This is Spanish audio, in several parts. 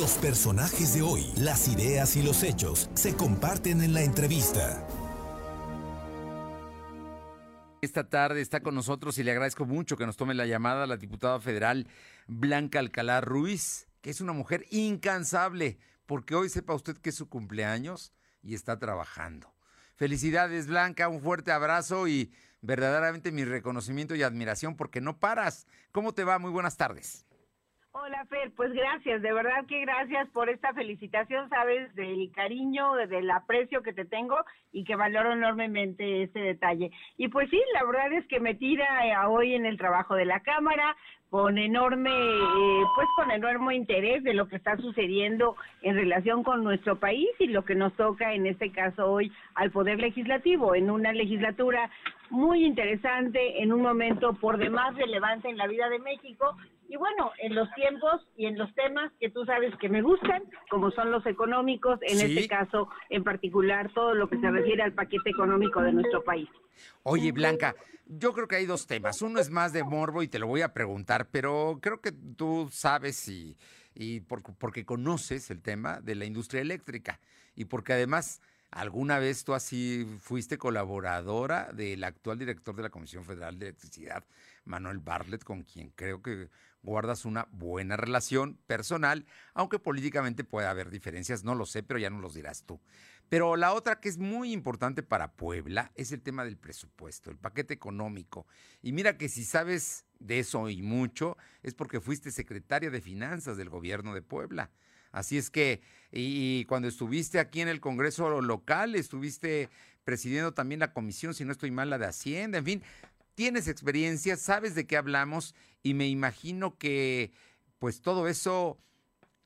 Los personajes de hoy, las ideas y los hechos se comparten en la entrevista. Esta tarde está con nosotros y le agradezco mucho que nos tome la llamada la diputada federal Blanca Alcalá Ruiz, que es una mujer incansable, porque hoy sepa usted que es su cumpleaños y está trabajando. Felicidades Blanca, un fuerte abrazo y verdaderamente mi reconocimiento y admiración porque no paras. ¿Cómo te va? Muy buenas tardes. Hola Fer, pues gracias, de verdad que gracias por esta felicitación, sabes, del cariño, del aprecio que te tengo y que valoro enormemente este detalle. Y pues sí, la verdad es que me tira eh, hoy en el trabajo de la Cámara, con enorme, eh, pues con enorme interés de lo que está sucediendo en relación con nuestro país y lo que nos toca en este caso hoy al Poder Legislativo, en una legislatura muy interesante, en un momento por demás relevante en la vida de México y bueno, en los tiempos y en los temas que tú sabes que me gustan, como son los económicos, en este caso en particular todo lo que se refiere al paquete económico de nuestro país. Oye, Blanca, yo creo que hay dos temas. Uno es más de morbo y te lo voy a preguntar, pero creo que tú sabes y, y porque conoces el tema de la industria eléctrica y porque además alguna vez tú así fuiste colaboradora del actual director de la Comisión Federal de Electricidad, Manuel Bartlett, con quien creo que guardas una buena relación personal, aunque políticamente puede haber diferencias, no lo sé, pero ya no los dirás tú. Pero la otra que es muy importante para Puebla es el tema del presupuesto, el paquete económico. Y mira que si sabes de eso y mucho, es porque fuiste secretaria de Finanzas del gobierno de Puebla. Así es que, y, cuando estuviste aquí en el Congreso local, estuviste presidiendo también la comisión, si no estoy mal, la de Hacienda, en fin, tienes experiencia, sabes de qué hablamos y me imagino que pues todo eso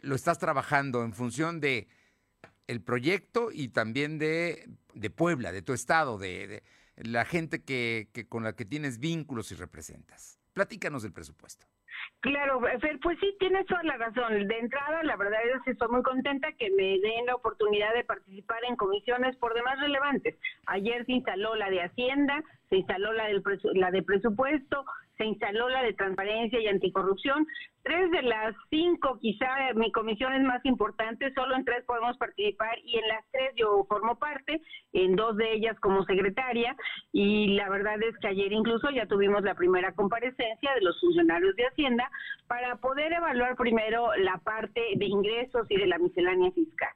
lo estás trabajando en función de el proyecto y también de, de Puebla, de tu estado, de, la gente que, que, con la que tienes vínculos y representas. Platícanos del presupuesto. Claro, Fer, pues sí, tienes toda la razón. De entrada, la verdad es que estoy muy contenta que me den la oportunidad de participar en comisiones por demás relevantes. Ayer se instaló la de Hacienda, se instaló la, del la de presupuesto, se instaló la de transparencia y anticorrupción. Tres de las cinco, quizá mi comisión es más importante, solo en tres podemos participar y en las tres yo formo parte, en dos de ellas como secretaria y la verdad es que ayer incluso ya tuvimos la primera comparecencia de los funcionarios de Hacienda para poder evaluar primero la parte de ingresos y de la miscelánea fiscal,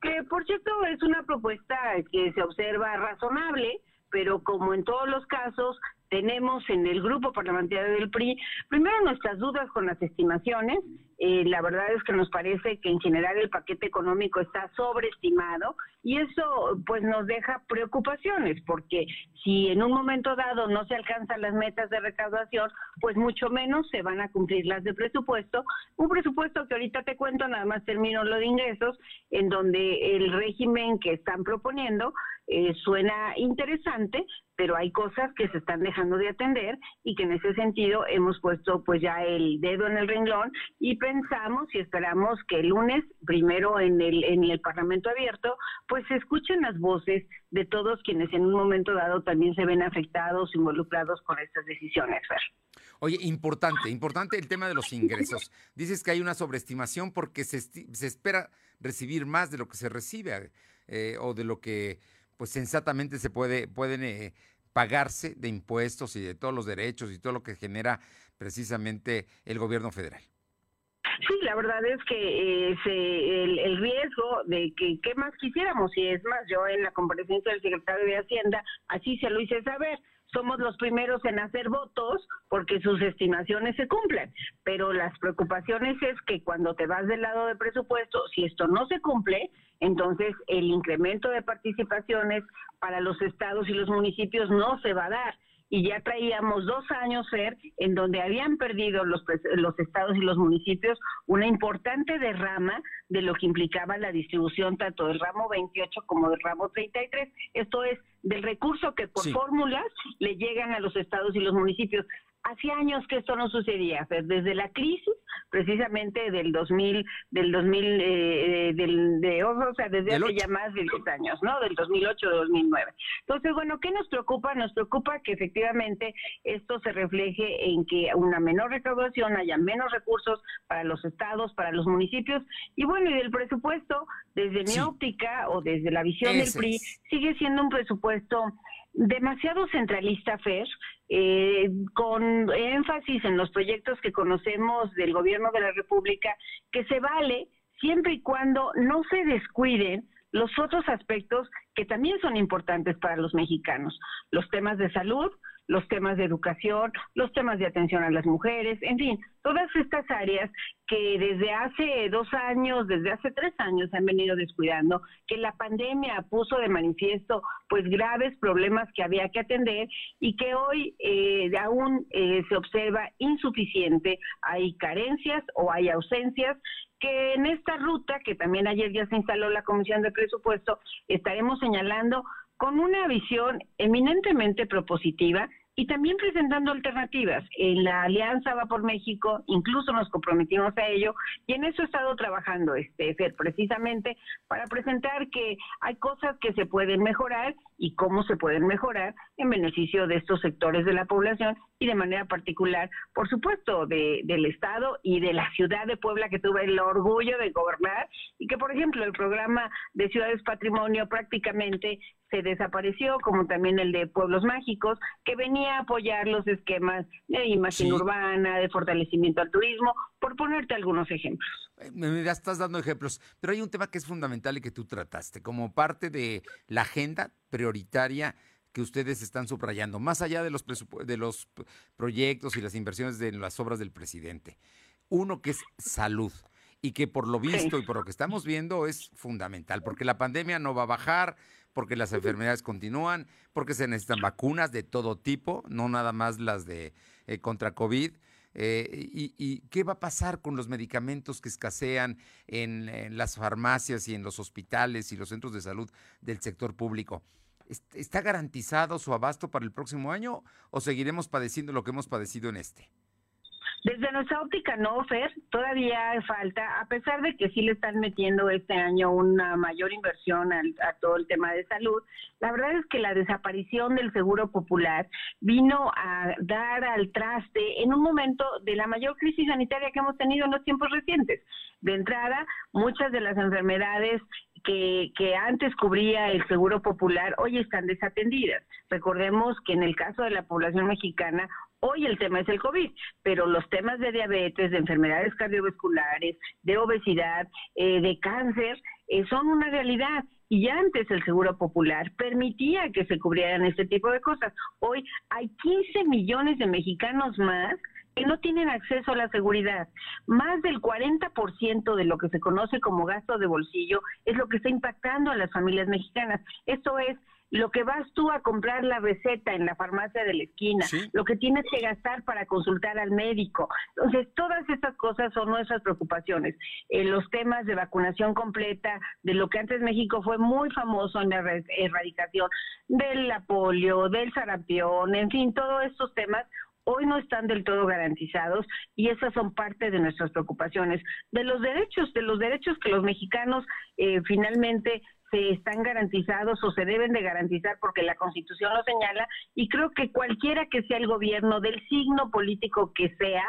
que por cierto es una propuesta que se observa razonable, pero como en todos los casos, tenemos en el grupo parlamentario del PRI, primero nuestras dudas con las estimaciones. Eh, la verdad es que nos parece que en general el paquete económico está sobreestimado y eso pues nos deja preocupaciones porque si en un momento dado no se alcanzan las metas de recaudación, pues mucho menos se van a cumplir las de presupuesto. Un presupuesto que ahorita te cuento, nada más termino lo de ingresos, en donde el régimen que están proponiendo eh, suena interesante, pero hay cosas que se están dejando de atender y que en ese sentido hemos puesto pues ya el dedo en el renglón y pensamos y esperamos que el lunes, primero en el, en el Parlamento abierto, pues se escuchen las voces de todos quienes en un momento dado también se ven afectados, involucrados con estas decisiones. Oye, importante, importante el tema de los ingresos. Dices que hay una sobreestimación porque se, se espera recibir más de lo que se recibe eh, o de lo que pues sensatamente se puede, pueden eh, pagarse de impuestos y de todos los derechos y todo lo que genera precisamente el gobierno federal. Sí, la verdad es que eh, el, el, riesgo de que qué más quisiéramos, y es más, yo en la comparecencia del secretario de Hacienda así se lo hice saber, somos los primeros en hacer votos porque sus estimaciones se cumplen, pero las preocupaciones es que cuando te vas del lado de presupuesto, si esto no se cumple, entonces el incremento de participaciones para los estados y los municipios no se va a dar y ya traíamos dos años ser en donde habían perdido los, los estados y los municipios una importante derrama de lo que implicaba la distribución tanto del ramo 28 como del ramo 33. Esto es del recurso que por fórmulas le llegan a los estados y los municipios. Hacía años que esto no sucedía, desde la crisis precisamente del 2000, del 2000, eh, del, de, o sea, desde hace ya más de 10 años, ¿no? Del 2008-2009. Entonces, bueno, ¿qué nos preocupa? Nos preocupa que efectivamente esto se refleje en que una menor recaudación, haya menos recursos para los estados, para los municipios, y bueno, y del presupuesto, desde mi óptica o desde la visión del PRI, sigue siendo un presupuesto demasiado centralista, Fer, eh, con énfasis en los proyectos que conocemos del gobierno de la República, que se vale siempre y cuando no se descuiden los otros aspectos que también son importantes para los mexicanos, los temas de salud, los temas de educación, los temas de atención a las mujeres, en fin, todas estas áreas que desde hace dos años, desde hace tres años han venido descuidando, que la pandemia puso de manifiesto pues graves problemas que había que atender y que hoy eh, aún eh, se observa insuficiente, hay carencias o hay ausencias que en esta ruta, que también ayer ya se instaló la Comisión de Presupuesto, estaremos señalando con una visión eminentemente propositiva y también presentando alternativas. En la Alianza Va por México incluso nos comprometimos a ello y en eso he estado trabajando, este, precisamente para presentar que hay cosas que se pueden mejorar y cómo se pueden mejorar en beneficio de estos sectores de la población y de manera particular, por supuesto, de, del Estado y de la ciudad de Puebla que tuve el orgullo de gobernar y que, por ejemplo, el programa de Ciudades Patrimonio prácticamente se desapareció, como también el de Pueblos Mágicos, que venía a apoyar los esquemas de imagen urbana, de fortalecimiento al turismo, por ponerte algunos ejemplos. Eh, me estás dando ejemplos, pero hay un tema que es fundamental y que tú trataste como parte de la agenda prioritaria que ustedes están subrayando, más allá de los, de los proyectos y las inversiones de las obras del presidente. Uno que es salud y que por lo visto y por lo que estamos viendo es fundamental, porque la pandemia no va a bajar, porque las enfermedades continúan, porque se necesitan vacunas de todo tipo, no nada más las de eh, contra COVID. Eh, y, qué va a pasar con los medicamentos que escasean en, las farmacias y en los hospitales y los centros de salud del sector público? ¿Está garantizado su abasto para el próximo año o seguiremos padeciendo lo que hemos padecido en este? Desde nuestra óptica no, Fer, todavía falta, a pesar de que sí le están metiendo este año una mayor inversión a todo el tema de salud, la verdad es que la desaparición del Seguro Popular vino a dar al traste en un momento de la mayor crisis sanitaria que hemos tenido en los tiempos recientes. De entrada, muchas de las enfermedades que, que, antes cubría el Seguro Popular hoy están desatendidas. Recordemos que en el caso de la población mexicana, Hoy el tema es el COVID, pero los temas de diabetes, de enfermedades cardiovasculares, de obesidad, eh, de cáncer, eh, son una realidad. Y antes el Seguro Popular permitía que se cubrieran este tipo de cosas. Hoy hay 15 millones de mexicanos más que no tienen acceso a la seguridad. Más del 40% de lo que se conoce como gasto de bolsillo es lo que está impactando a las familias mexicanas. Esto es lo que vas tú a comprar la receta en la farmacia de la esquina, lo que tienes que gastar para consultar al médico. Entonces, todas estas cosas son nuestras preocupaciones. En los temas de vacunación completa, de lo que antes México fue muy famoso en la erradicación del polio, del sarampión, en fin, todos estos temas hoy no están del todo garantizados y esas son parte de nuestras preocupaciones. De los derechos, de los derechos que los mexicanos eh, finalmente están garantizados o se deben de garantizar porque la Constitución lo señala y creo que cualquiera que sea el gobierno del signo político que sea,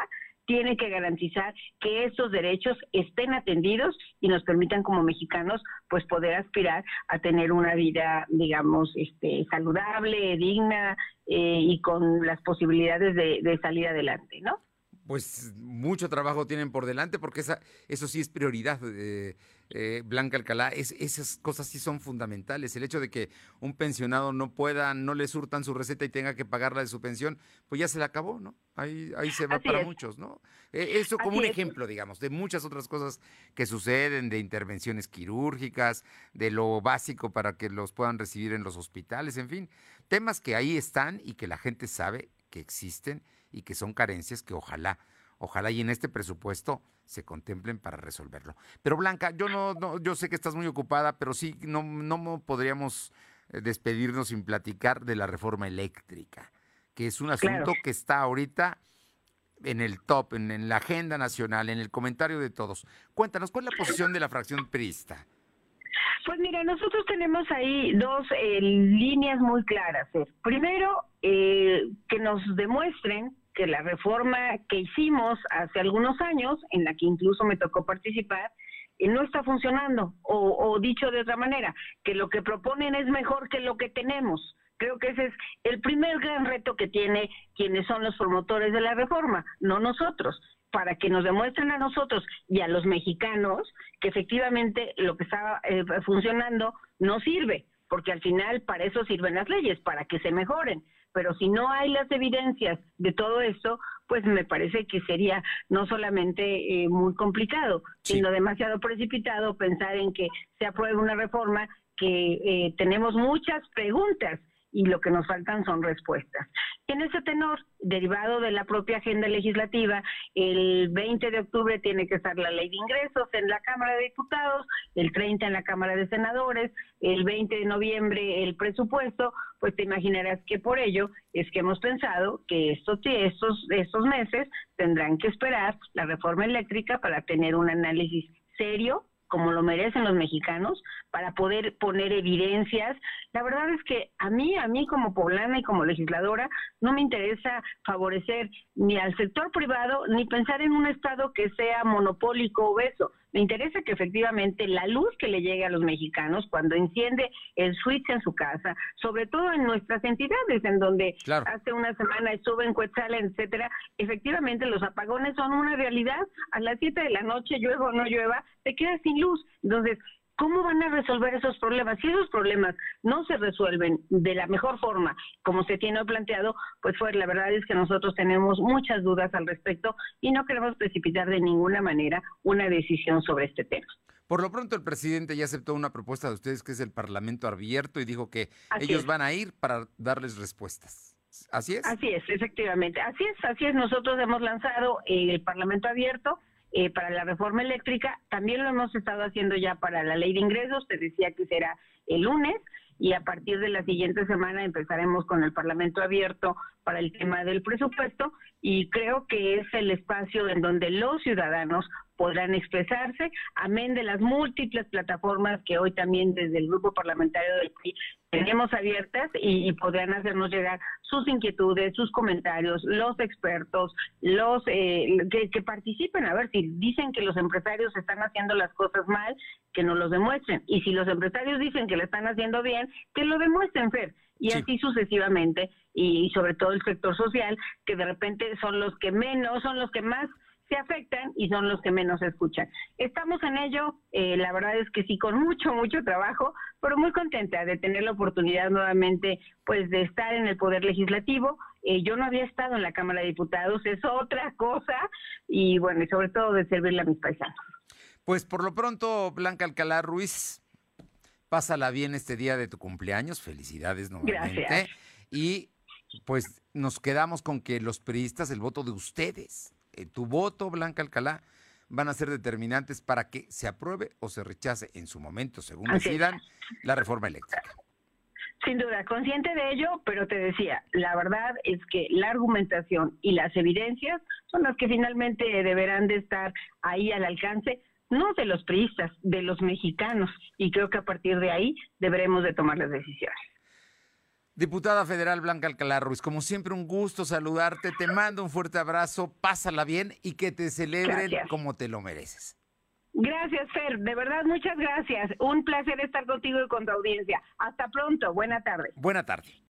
tiene que garantizar que estos derechos estén atendidos y nos permitan como mexicanos pues poder aspirar a tener una vida digamos este saludable digna eh, y con las posibilidades de, de salir adelante no pues mucho trabajo tienen por delante porque esa, eso sí es prioridad, eh, eh, Blanca Alcalá. Es, esas cosas sí son fundamentales. El hecho de que un pensionado no pueda, no le surtan su receta y tenga que pagarla de su pensión, pues ya se le acabó, ¿no? Ahí, ahí se va para muchos, ¿no? E, eso como un ejemplo, digamos, de muchas otras cosas que suceden, de intervenciones quirúrgicas, de lo básico para que los puedan recibir en los hospitales, en fin, temas que ahí están y que la gente sabe que existen y que son carencias que ojalá, ojalá y en este presupuesto se contemplen para resolverlo. Pero Blanca, yo no, no yo sé que estás muy ocupada, pero sí no, no podríamos eh, despedirnos sin platicar de la reforma eléctrica, que es un asunto que está ahorita en el top, en, la agenda nacional, en el comentario de todos. Cuéntanos, ¿cuál es la posición de la fracción priista? Pues mira, nosotros tenemos ahí dos eh, líneas muy claras. Primero, eh, que nos demuestren que la reforma que hicimos hace algunos años, en la que incluso me tocó participar, eh, no está funcionando. O, dicho de otra manera, que lo que proponen es mejor que lo que tenemos. Creo que ese es el primer gran reto que tiene quienes son los promotores de la reforma, no nosotros, para que nos demuestren a nosotros y a los mexicanos que efectivamente lo que está eh, funcionando no sirve, porque al final para eso sirven las leyes, para que se mejoren pero si no hay las evidencias de todo esto, pues me parece que sería no solamente eh, muy complicado, sino demasiado precipitado pensar en que se apruebe una reforma que eh, tenemos muchas preguntas y lo que nos faltan son respuestas. En ese tenor, derivado de la propia agenda legislativa, el 20 de octubre tiene que estar la ley de ingresos en la Cámara de Diputados, el 30 en la Cámara de Senadores, el 20 de noviembre el presupuesto, pues te imaginarás que por ello es que hemos pensado que estos, estos, estos meses tendrán que esperar la reforma eléctrica para tener un análisis serio, como lo merecen los mexicanos, para poder poner evidencias. La verdad es que a mí, a mí como poblana y como legisladora, no me interesa favorecer ni al sector privado ni pensar en un Estado que sea monopólico o obeso. Me interesa que efectivamente la luz que le llegue a los mexicanos cuando enciende el switch en su casa, sobre todo en nuestras entidades, en donde hace una semana estuve en Cuetzala, etcétera, efectivamente los apagones son una realidad. A las 7 de la noche, llueva o no llueva, te quedas sin luz. Entonces, ¿Cómo van a resolver esos problemas? Si esos problemas no se resuelven de la mejor forma, como se tiene planteado, pues fue la verdad es que nosotros tenemos muchas dudas al respecto y no queremos precipitar de ninguna manera una decisión sobre este tema. Por lo pronto el presidente ya aceptó una propuesta de ustedes que es el Parlamento abierto y dijo que ellos van a ir para darles respuestas. ¿Así es? Así es, efectivamente. Así es, así es. Nosotros hemos lanzado el Parlamento abierto eh, para la reforma eléctrica. También lo hemos estado haciendo ya para la ley de ingresos, te decía que será el lunes y a partir de la siguiente semana empezaremos con el Parlamento abierto para el tema del presupuesto y creo que es el espacio en donde los ciudadanos podrán expresarse, amén de las múltiples plataformas que hoy también desde el grupo parlamentario del PRI tenemos abiertas y, podrán hacernos llegar sus inquietudes, sus comentarios, los expertos, los eh, que, participen, a ver si dicen que los empresarios están haciendo las cosas mal, que nos los demuestren. Y si los empresarios dicen que lo están haciendo bien, que lo demuestren, Fer. Y así sucesivamente, y sobre todo el sector social, que de repente son los que menos, son los que más se afectan y son los que menos escuchan. Estamos en ello, eh, la verdad es que sí, con mucho, mucho trabajo, pero muy contenta de tener la oportunidad nuevamente, pues, de estar en el Poder Legislativo. Eh, yo no había estado en la Cámara de Diputados, es otra cosa, y bueno, y sobre todo de servirle a mis paisanos. Pues por lo pronto, Blanca Alcalá Ruiz, pásala bien este día de tu cumpleaños, felicidades nuevamente. Gracias. Y pues nos quedamos con que los periodistas, el voto de ustedes, eh, tu voto, Blanca Alcalá, van a ser determinantes para que se apruebe o se rechace en su momento, según decidan, la reforma eléctrica. Sin duda, consciente de ello, pero te decía, la verdad es que la argumentación y las evidencias son las que finalmente deberán de estar ahí al alcance, no de los priistas, de los mexicanos, y creo que a partir de ahí deberemos de tomar las decisiones. Diputada Federal Blanca Alcalá Ruiz, como siempre un gusto saludarte, te mando un fuerte abrazo, pásala bien y que te celebren como te lo mereces. Gracias, Fer, de verdad muchas gracias. Un placer estar contigo y con tu audiencia. Hasta pronto, buena tarde. Buena tarde.